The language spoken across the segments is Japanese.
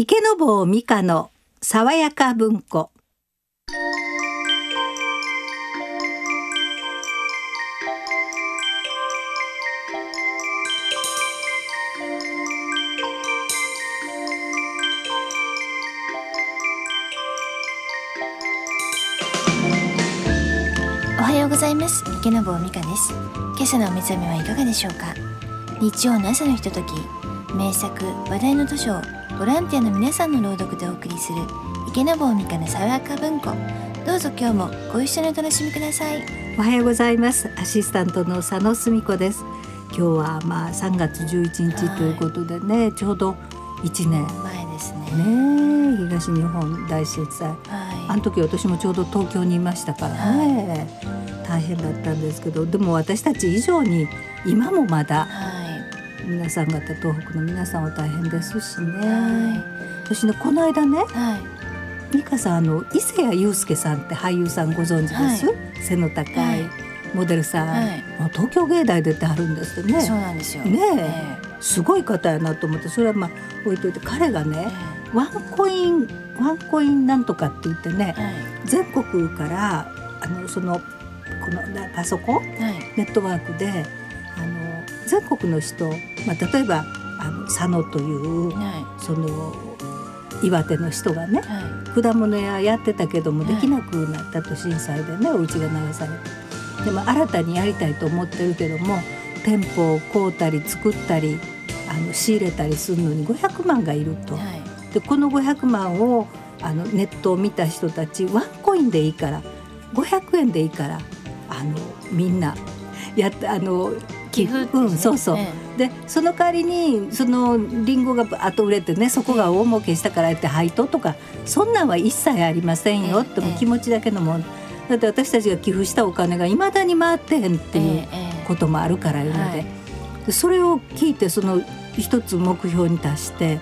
池坊美香の爽やか文庫。おはようございます。池坊美香です。今朝のお目覚めはいかがでしょうか？日曜の朝のひととき名作話題の図書をボランティアの皆さんの朗読でお送りする池坊美香の爽やか文庫。どうぞ今日もご一緒にお楽しみください。おはようございます。アシスタントの佐野澄子です。今日はまあ3月11日ということでね、ちょうど1年。前ですね。ね東日本大震災。あはの時私もちょうど東京にいましたからね、大変だったんですけどでも私たち以上に今もまいだはい皆さん方東北の皆さんは大変ですしね、は私ねこの間ねいはい。美香さんあの伊勢谷友介さんって俳優さんご存知です、は背の高い、はい。モデルさん、はい。東京芸大出てあるんですってね。そうなんですよ。ねえ。えすごい方やなと思ってそれはまあ置いといて彼がえねワンコインワンコインなんとかって言ってねはい。全国からあのそのこのなパソコン？はい。ネットワークで全国の人、まあ、例えばあの佐野というはその岩手の人がねい。は果物屋やってたけどもはい。できなくなったと震災でねお家が流されて。でも新たにやりたいと思ってるけども店舗を買うたり作ったりあの仕入れたりするのに500万がいると。いはい。でこの500万をあのネットを見た人たちワンコインでいいから500円でいいからあのみんなやあの寄付ね。うんそうそう、えでその代わりにそのリンゴがあと売れてねそこが大儲けしたからって配当とかそんなんは一切ありませんよええってもう気持ちだけのも。んだって私たちが寄付したお金がいまだに回ってへんっていうえええこともあるからいうので,、はい。でそれを聞いてその一つ目標に達してえ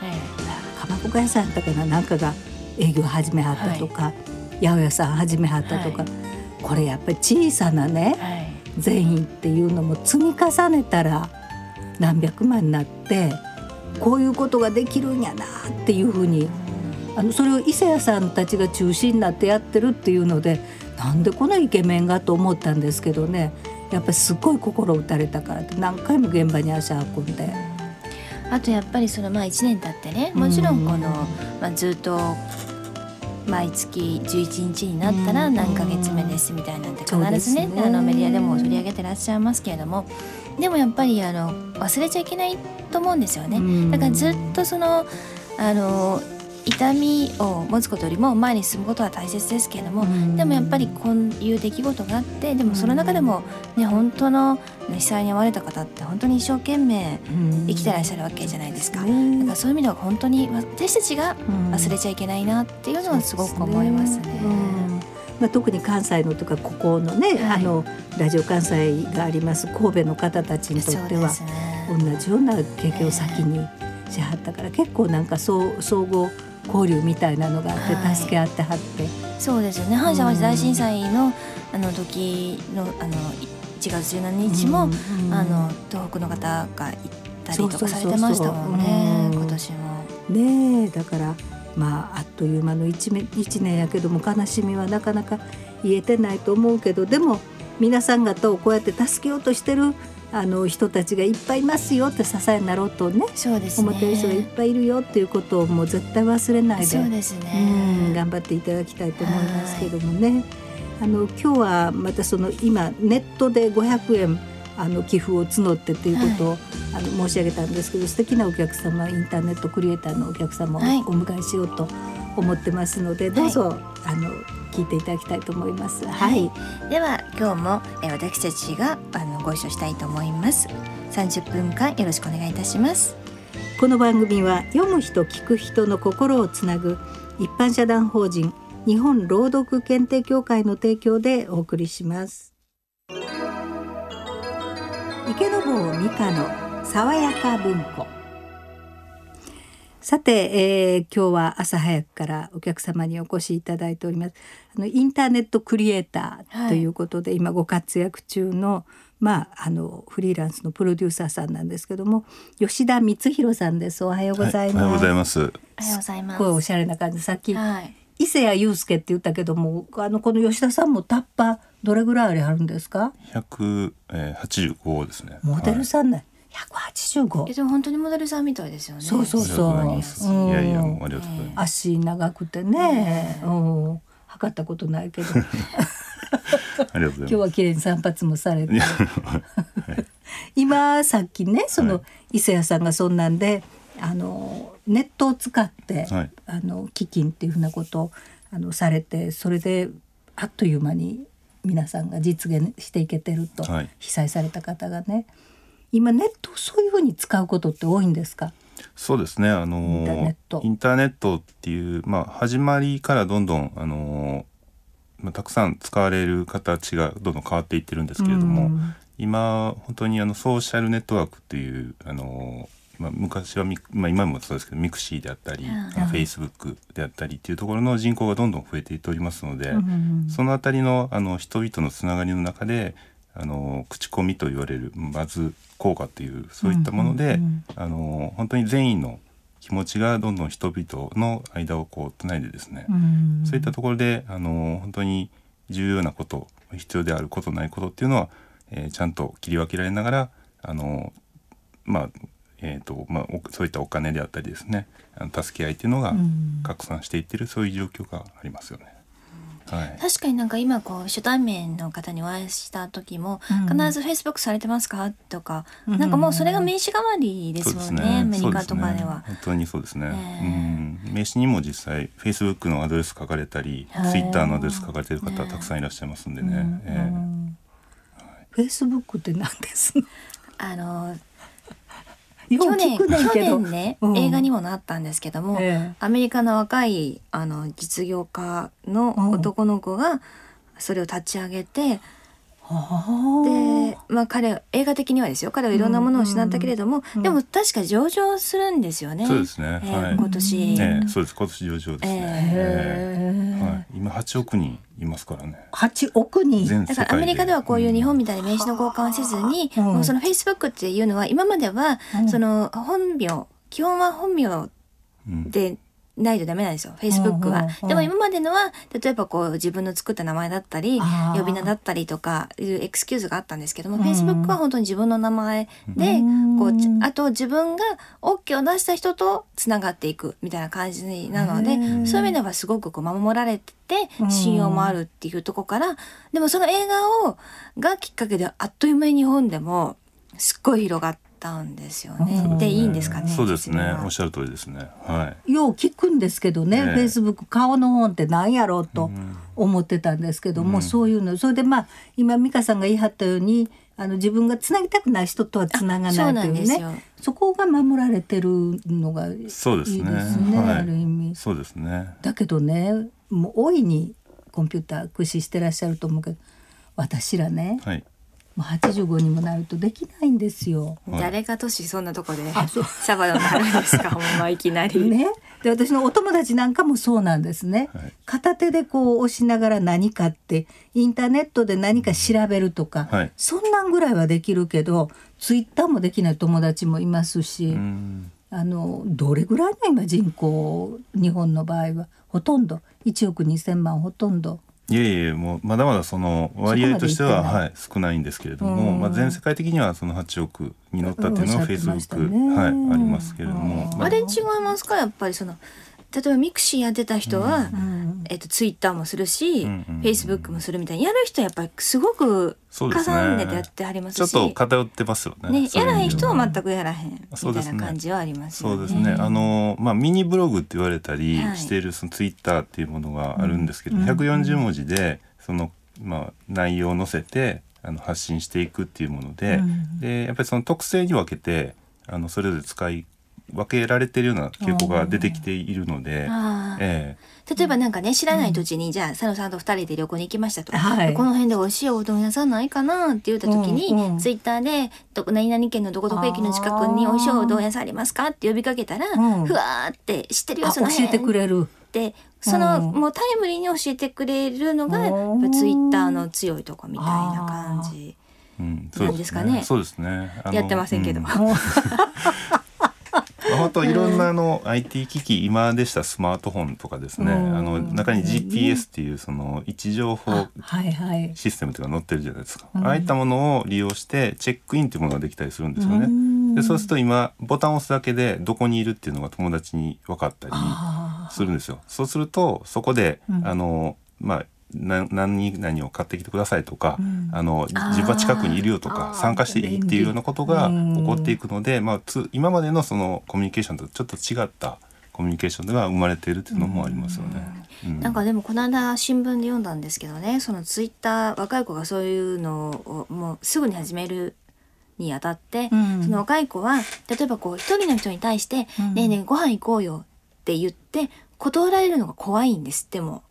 かまぼこ屋さんやったかななんかが営業始めはったとか、八百屋さん始めはったとか、はこれやっぱり小さなねはい善意っていうのも積み重ねたら何百万になってこういうことができるんやなっていうふうにあのそれを伊勢谷さんたちが中心になってやってるっていうのでなんでこのイケメンがと思ったんですけどねやっぱりすっごい心打たれたからって何回も現場に足運んで。あとやっぱりそのまあ1年経ってねもちろんこの、まあ、ずっと毎月11日になったらうん。何ヶ月目ですみたいなんて必ずねすね。あのメディアでも取り上げてらっしゃいますけれども。でもやっぱりあの忘れちゃいけないと思うんですよね。だからずっとそのあの痛みを持つことよりも前に進むことは大切ですけれども、でもやっぱりこういう出来事があってでもその中でもね本当の被災に遭われた方って本当に一生懸命生きてらっしゃるわけじゃないですか。だからそういう意味では本当に私たちが忘れちゃいけないなっていうのはすごく思いますね。うん。まあ、特に関西のとかここのね、はい。あのラジオ関西があります神戸の方たちにとってはそうです同ね。じような経験を先にしはったから結構なんかそう総合交流みたいなのがあって、はい。助け合ってはって。そうですよね。阪神淡路大震災のあの時のあの1月17日も、うんあの東北の方が行ったりとかされてましたもんねうん。今年も。ねえだからまああっという間の一年一年やけども悲しみはなかなか言えてないと思うけどでも皆さん方をこうやって助けようとしてるあの人たちがいっぱいいますよって支えになろうとねそうですね。思ってる人がいっぱいいるよっていうことをもう絶対忘れないでそうですうんね。頑張っていただきたいと思いますけどもね。あの今日はまたその今ネットで500円あの寄付を募ってということを、あの申し上げたんですけど素敵なお客様インターネットクリエイターのお客様をはいお迎えしようと思ってますので、どうぞ、あの聞いていただきたいと思います。はい、では今日もえー私たちがあのご一緒したいと思います。30分間よろしくお願いいたします。この番組は読む人聞く人の心をつなぐ一般社団法人日本朗読検定協会の提供でお送りします池坊美香の爽やか文庫さて、えー今日は朝早くからお客様にお越しいただいております。あのインターネットクリエイターということで、今ご活躍中のまああのフリーランスのプロデューサーさんなんですけども吉田光弘さんです。おはようございます、はい、おはようございます。ありがとうございます。ごいおしゃれな感じ。さっきはい。伊勢谷友介って言ったけどもあのこの吉田さんもタッパどれぐらいあるんですか？185ですね。モデルはいさんね、185えでも本当にモデルさんみたいですよね。そうそうそう。いやいや、もうありがとうございます。足長くてね、うん、測ったことないけど。今 ありがとうございます。日は綺麗に散髪もされて。今さっきねその、はい。伊勢谷さんがそんなんであのネットを使って、はい。あの基金っていうふうなことをあのされてそれであっという間に皆さんが実現していけてると、はい。被災された方がね今ネットをそういうふうに使うことって多いんですか？そうですね。あのインターネット。っていうまあ始まりからどんどんあのまあたくさん使われる形がどんどん変わっていってるんですけれども、うん。今本当にあのソーシャルネットワークっていうあのまあ昔はミまあ今もそうですけどミクシーであったり、うん。まあフェイスブックであったりっていうところの人口がどんどん増えていっておりますので、うん。そのあたりのあの人々のつながりの中であの口コミと言われるバズ効果というそういったもので、うんうんうんあの本当に善意の気持ちがどんどん人々の間をこうつないでですね、うん。そういったところであの本当に重要なこと必要であることないことっていうのは、えーちゃんと切り分けられながらあのまあえーとまあ、おそういったお金であったりですねあの助け合いっていうのがうん。拡散していってる、そういう状況がありますよね。はい、確かになんか今こう初対面の方にお会いした時も、うん。必ずフェイスブックされてますか？とか、うん。なんかもうそれが名刺代わりですもんね、アメリカとかでは。そうすね。本当にそうですね、えうん。名刺にも実際フェイスブックのアドレス書かれたり、はい。ツイッターのアドレス書かれてる方はたくさんいらっしゃいますんでね、えフェイスブックって何ですの？あの去年去けど年ね、うん映画にもなったんですけども、ええアメリカの若いあの実業家の男の子がそれを立ち上げて、はで、まあ、彼映画的にはですよ。彼はいろんなものを失ったけれども、うんでも確か上場するんですよね。そうですね。えーはい。今年、ええそうです。今年上場ですね、へえはい、今8億人いますからね。八億人。全世界だからアメリカではこういう日本みたいに名刺の交換をせずに、うん。もうそのフェイスブックっていうのは今まではうん。その本名基本は本名うん。でないとダメなんですよ。フェイスブックは、うんうんう。んでも今までのは例えばこう自分の作った名前だったり呼び名だったりとかいうエクスキューズがあったんですけども、うん。フェイスブックは本当に自分の名前で、うん。こうちあと自分が OK を出した人とつながっていくみたいな感じなのでそういう意味ではすごくこう守られててうん。信用もあるっていうところからでもその映画をがきっかけであっという間に日本でもすっごい広がったんですよね。うんでいいんですかねそうですね。おっしゃる通りですね。はい。よう聞くんですけどね、ええ。フェイスブック顔の本って何やろうとうん。思ってたんですけども、うん。そういうの。それでまあ今美香さんが言い張ったようにあの自分がつなぎたくない人とはつながないというね。なんですよ。そこが守られてるのがいいですそうですねねはい。ある意味。そうですね。だけどねもう大いにコンピューター駆使してらっしゃると思うけど私らねはいもう85にもなるとできないんですよ。はい。誰が年そんなとこであそう。シャバになるんですか？ほんまいきなり。ね、で私のお友達なんかもそうなんですね、はい。片手でこう押しながら何かってインターネットで何か調べるとか、はい。そんなんぐらいはできるけどツイッターもできない友達もいますし、うん。あのどれぐらいの今人口日本の場合は。ほとんど。1億2,000万ほとんど。いえいえもうまだまだその割合としてははい少ないんですけれども、うん。まあ、全世界的にはその8億に乗ったっていうのうんおがフェイスブック、ね。はい、ありますけれども、うん。まあれ違いますか？やっぱりその例えばミクシーやってた人は、うんえっと、ツイッターもするし、フェイスブックもするみたいにやる人はやっぱりすごく重ねてやってはりますし。ちょっと偏ってますよね。ね、やらへん人は全くやらへんみたいな感じはありますよね。そうですね。あのまあミニブログって言われたりはい。しているそのツイッターっていうものがあるんですけど、うん140文字でそのまあ内容を載せてあの発信していくっていうもので、うんでやっぱりその特性に分けてあのそれぞれ使い分けられているような傾向が出てきているので、あー。え例えばなんかね知らない土地に、じゃあ佐野さんと二人で旅行に行きましたと、はい。この辺で美味しいおうどん屋さんないかなって言った時に、うんうん。ツイッターでどこ何々県のどこどこ駅の近くに美味しいおうどん屋さんありますかって呼びかけたら、うん。ふわーって知ってるよその辺。えてくれる。ってその、うんもうタイムリーに教えてくれるのがツイッターの強いとこみたいな感じ。うん、なんですかね。そうですね。あのやってませんけど。うん 本当いろんなあの IT 機器今でしたスマートフォンとかですね。あうん。の中に GPS っていうその位置情報。システムというのが載ってるじゃないですか、うん。ああいったものを利用してチェックインというものができたりするんですよね。ん。でそうすると今ボタンを押すだけでどこにいるっていうのが友達に分かったりあするんですよ。そうするとそこで、うん。あのまあな何々を買ってきてくださいとか、うん。あの自分は近くにいるよとか参加していいっていうようなことが起こっていくので、まあ、つ今までのそのコミュニケーションとちょっと違ったコミュニケーションが生まれているっていうのもありますよね。うん。なんかでもこの間新聞で読んだんですけどねそのツイッター若い子がそういうのをもうすぐに始めるにあたって、うん。その若い子は例えばこう一人の人に対して「うん。ねえねえご飯行こうよ」って言って断られるのが怖いんですっても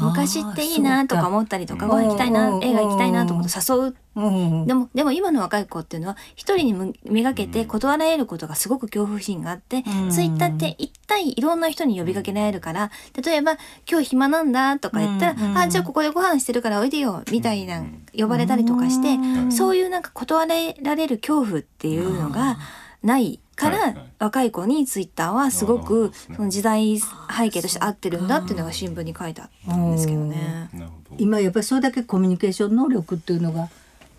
昔っていいなとか思ったりとかうんご飯行きたいなうん。映画行きたいなと思って誘う。うん。でもでも今の若い子っていうのは一人にむめがけて断られることがすごく恐怖心があって、うん。ツイッターって一体いろんな人に呼びかけられるから例えば「今日暇なんだ」とか言ったら「うん。うん。あじゃあここでご飯してるからおいでよ」みたいな呼ばれたりとかして、うん。そういうなんか断られる恐怖っていうのがないから、若い子にツイッターはすごくその時代背景として合ってるんだっていうのが新聞に書いてあったんですけどね。今やっぱりそれだけコミュニケーション能力っていうのが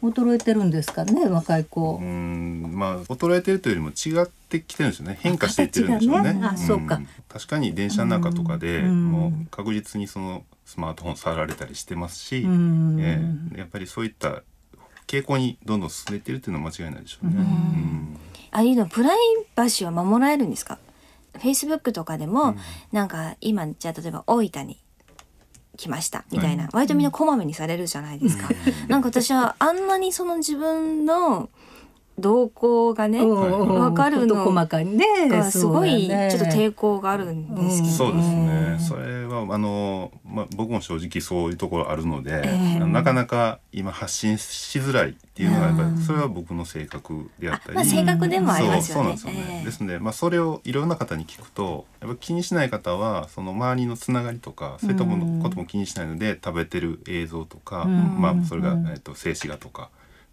衰えてるんですかね若い子。う。ん。まあ衰えてるというよりも違ってきてるんですよね。変化していってるんでしょうね。ね。あそうか。ん確かに電車の中とかで、うん。もう確実にそのスマートフォン触られたりしてますし、うん。ええ。やっぱりそういった傾向にどんどん進んでいってるっていうのは間違いないでしょうね。うああいうの。プライバシーは守られるんですか ?Facebook とかでも、なんか今じゃあ例えば大分に来ましたみたいな、割とみんなこまめにされるじゃないですか。なんか私はあんなにその自分の動向がね、うんわかるの事細かにね。がすごいちょっと抵抗があるんですけど、そうですうん。ね。それはあのまあ僕も正直そういうところあるので、ええ。なかなか今発信しづらいっていうのはやっぱうん。りそれは僕の性格であったり、まあ性格でもありますよね。そうなんですよね。ええ。ですので、まあ、それをいろんな方に聞くとやっぱ気にしない方はその周りのつながりとかそういったものことも気にしないので食べてる映像とか、うん。まあ、それが、うん。えっと静止画とか。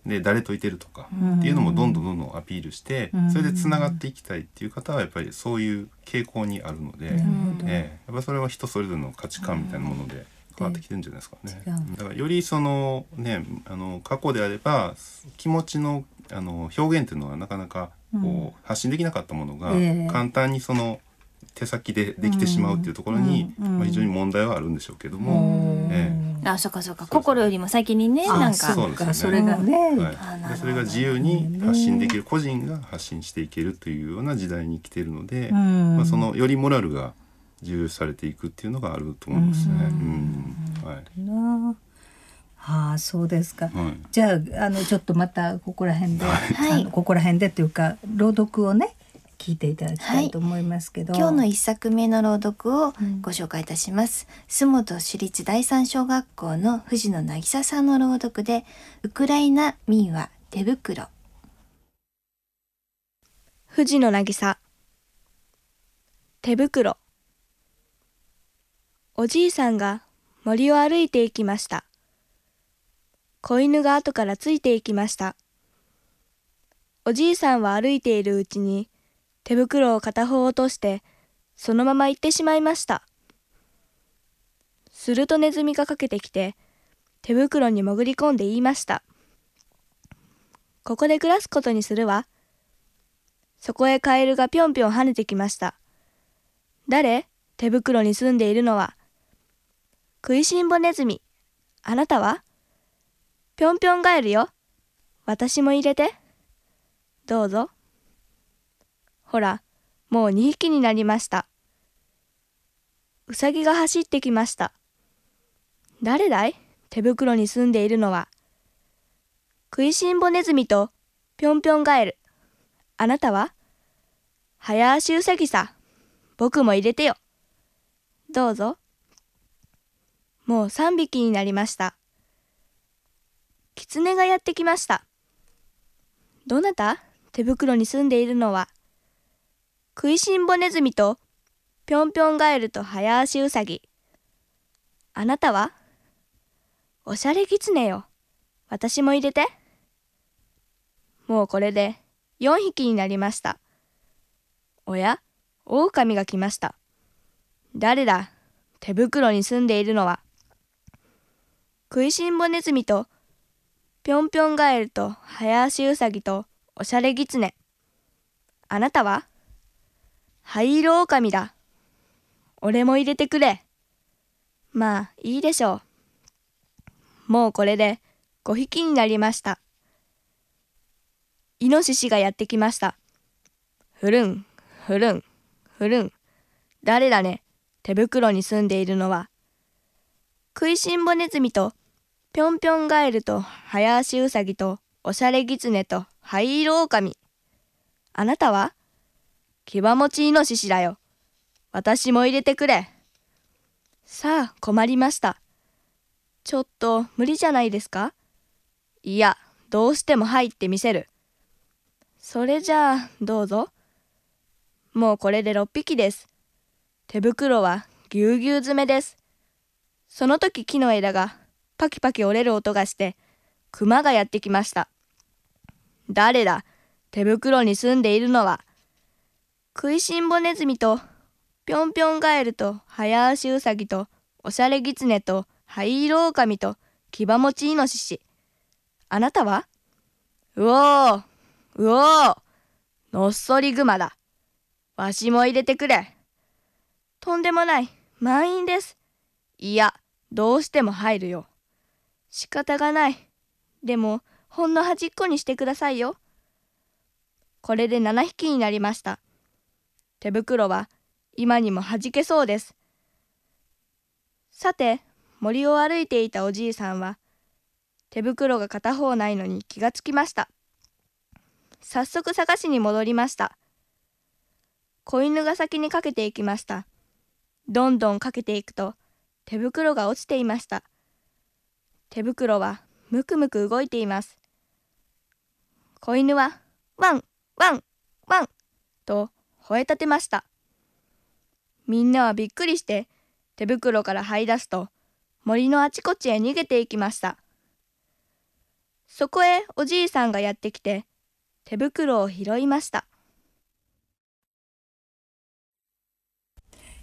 で誰といてるとかうんっていうのもどんどんどんどんアピールしてうんそれでつながっていきたいっていう方はやっぱりそういう傾向にあるので、んええ。やっぱそれは人それぞれの価値観みたいなもので変わってきてるんじゃないですかね。だ。からよりそのねあの過去であれば気持ちのあの表現っていうのはなかなかこう、発信できなかったものがええ。簡単にその手先でできてしまうっていうところに、うんうんまあ、非常に問題はあるんでしょうけども、えあそうかそうか。心よりも先にねあなんか。そうですよね。かそれがね、はい。それが自由に発信できる個人が発信していけるというような時代に来ているので、うん。まあ、そのよりモラルが重要視されていくっていうのがあると思いますね。ううん。はい。なあ。あそうですか、はい。じゃああのちょっとまたここら辺で、はい。あのここら辺でっていうか朗読をね聞いていただきたいと思いますけど、今日の一作目の朗読をうん。ご紹介いたします。洲本市立第三小学校の藤野渚さんの朗読で、ウクライナ民話手袋。藤野渚。手袋。おじいさんが森を歩いて行きました。子犬が後からついて行きました。おじいさんは歩いているうちに手袋を片方落としてそのまま行ってしまいましたするとネズミがかけてきて手袋に潜り込んで言いましたここで暮らすことにするわそこへカエルがぴょんぴょん跳ねてきました。誰？手袋に住んでいるのは。食いしん坊ネズミ。あなたは？ぴょんぴょんガエルよ。私も入れて。どうぞ。ほら、もう2匹になりました。うさぎが走ってきました。誰だい？手袋に住んでいるのは。食いしん坊ネズミとぴょんぴょんガエル。あなたは？早足うさぎさ。僕も入れてよ。どうぞ。もう三匹になりました。狐がやってきました。どなた？手袋に住んでいるのは。食いしん坊ネズミとぴょんぴょんガエルと早足うさぎ。あなたは？おしゃれ狐よ。私も入れて。もうこれで4匹になりました。おや？狼が来ました誰だ？手袋に住んでいるのは食いしん坊ネズミとぴょんぴょんガエルと早足ウサギとおしゃれギツネあなたは？灰色狼だ。俺も入れてくれ。まあいいでしょう。もうこれで5匹になりました。イノシシがやってきました。ふるんふるんふるん。誰だね手袋に住んでいるのは。食いしん坊ネズミとぴょんぴょんガエルと早足ウサギとおしゃれギツネと灰色狼あなたは牙持ちイノシシだよ。私も入れてくれ。さあ困りました。ちょっと無理じゃないですか？いやどうしても入ってみせる。それじゃあどうぞ。もうこれで6匹です。手袋はぎゅうぎゅう詰めです。その時木の枝がパキパキ折れる音がして熊がやってきました。誰だ？手袋に住んでいるのは食いしん坊ネズミとぴょんぴょんガエルと早足ウサギとおしゃれギツネと灰色狼と牙持ちイノシシ。あなたは？うおーうおーのっそりグマだ。わしも入れてくれ。とんでもない満員です。いやどうしても入るよ。仕方がない。でもほんの端っこにしてくださいよ。これで7匹になりました。手袋は今にも弾けそうです。さて森を歩いていたおじいさんは手袋が片方ないのに気がつきました。早速探しに戻りました。子犬が先にかけていきました。どんどんかけていくと手袋が落ちていました。手袋はむくむく動いています。子犬はワンワンワンと吠えたてました。みんなはびっくりして手袋から這い出すと森のあちこちへ逃げていきました。そこへおじいさんがやってきて手袋を拾いました。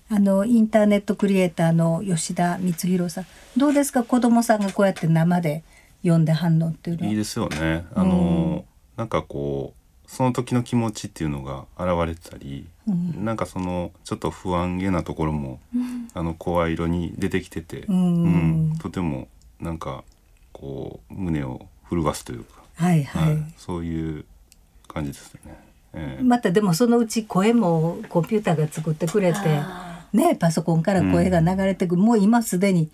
あのインターネットクリエイターの吉田光弘さん。どうですか？子供さんがこうやって生で読んで反応っていうのは。いいですよね。あの、なんかこうその時の気持ちっていうのが現れてたり、うん。なんかそのちょっと不安げなところも、あの声色に出てきてて、うん。うん。とてもなんかこう胸を震わすというか、はいはい、はい。そういう感じですね。ええ。またでもそのうち声もコンピューターが作ってくれてあねパソコンから声が流れてくる、もう今すでに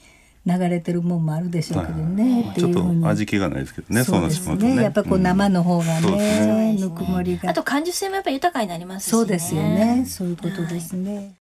流れてるもんもあるでしょうけどね、ってちょっいうふうに。と味気がないですけどね、そうですね。やっぱこう生の方がそうですね、ねぬくもりが。あと感受性もやっぱり豊かになりますしね。そうですよね。そういうことですね、池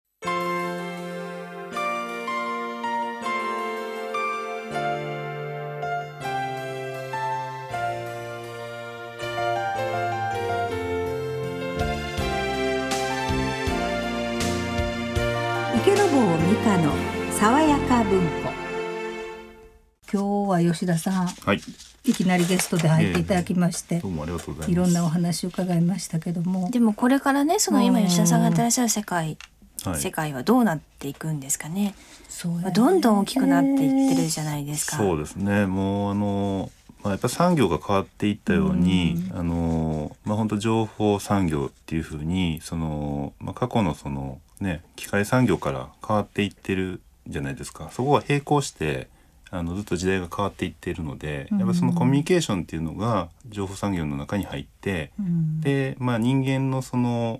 今日は吉田さんはい、いきなりゲストで入っていただきまして、どうもありがとうございます。いろんなお話を伺いましたけども。でもこれからねその今うん吉田さんがやってらっしゃる世界、はい。世界はどうなっていくんですかね、そうやね。まあ、どんどん大きくなっていってるじゃないですか。そうですね。もうあの、まあ、やっぱ産業が変わっていったように、うあのまあ本当情報産業っていうふうにその、まあ、過去のそのね機械産業から変わっていってるじゃないですか。そこは並行してあのずっと時代が変わっていっているので、やっぱそのコミュニケーションっていうのが情報産業の中に入って、うん。で、まあ、人間のその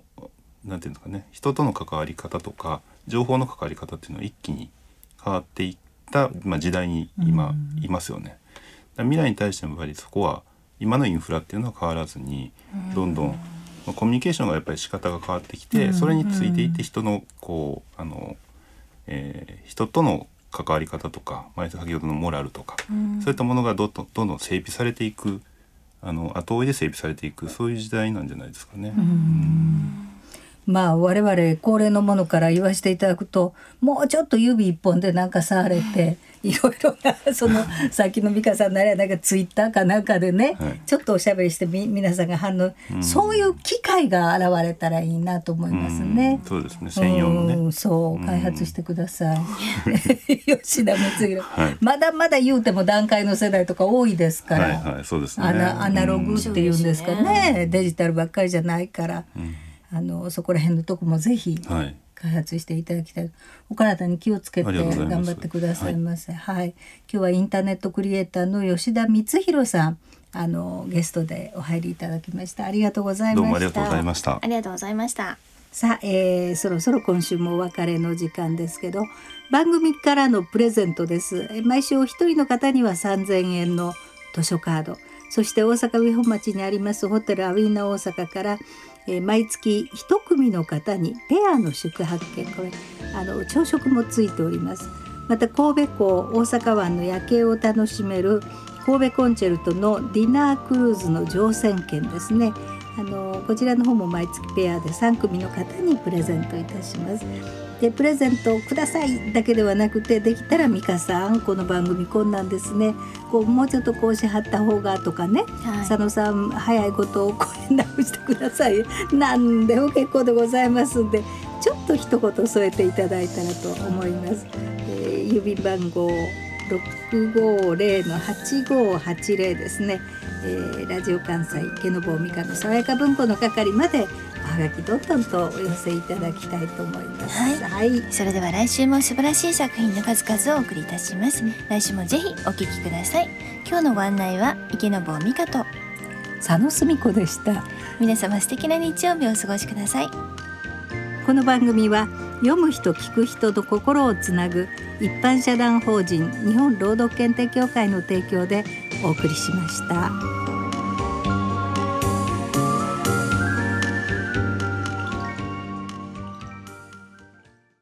なんていうんですかね人との関わり方とか情報の関わり方っていうのは一気に変わっていった、まあ、時代に今うん。いますよね。未来に対してもやっぱりそこは今のインフラっていうのは変わらずにどんどん、まあ、コミュニケーションがやっぱり仕方が変わってきてうん。それについていって人のこうあの、えー人との関わり方とか、まあ、先ほどのモラルとか、うんそういったものがどんどんどんどん整備されていくあの後追いで整備されていくそういう時代なんじゃないですかね。まあ我々高齢のものから言わせていただくともうちょっと指一本でなんか触れていろいろなそのさっきの美香さんならなんかツイッターかなんかでね、はい。ちょっとおしゃべりしてみ皆さんが反応、そういう機会が現れたらいいなと思いますね。うん。そうですね。専用のね。うん。そう。開発してください。吉田光弘、はい。まだまだ言うても段階の世代とか多いですから。はいはい。そうですね。アナアナログっていうんですかそうね。デジタルばっかりじゃないから、あのそこら辺のとこもぜひうんはい開発していただきたい。お体に気をつけて頑張ってくださいませ。はい、今日はインターネットクリエイターの吉田光弘さんあのゲストでお入りいただきました。ありがとうございました。どうもありがとうございました。ありがとうございました。さあ、えーそろそろ今週もお別れの時間ですけど番組からのプレゼントです。え毎週お一人の方には3000円の図書カード。そして大阪上本町にありますホテルアウィーナ大阪から、えー毎月1組の方にペアの宿泊券これあの朝食もついております。また神戸港大阪湾の夜景を楽しめる神戸コンチェルトのディナークルーズの乗船券ですね。あのこちらの方も毎月ペアで3組の方にプレゼントいたします。でプレゼントをくださいだけではなくてできたら美香さんこの番組こんなんですね。こうもうちょっとこうしはった方がとかね、はい。佐野さん早いことを声直してください。何でも結構でございますんでちょっと一言添えていただいたらと思います、えー郵便番号650の8580ですね、えーラジオ関西池坊美香の爽やか文庫の係までおはがきどんどんとお寄せいただきたいと思います。はい。はい。それでは来週も素晴らしい作品の数々をお送りいたします。来週もぜひお聞きください。今日のご案内は池坊美香と。佐野澄子でした。皆様素敵な日曜日をお過ごしください。この番組は読む人聞く人と心をつなぐ一般社団法人日本労働検定協会の提供でお送りしました。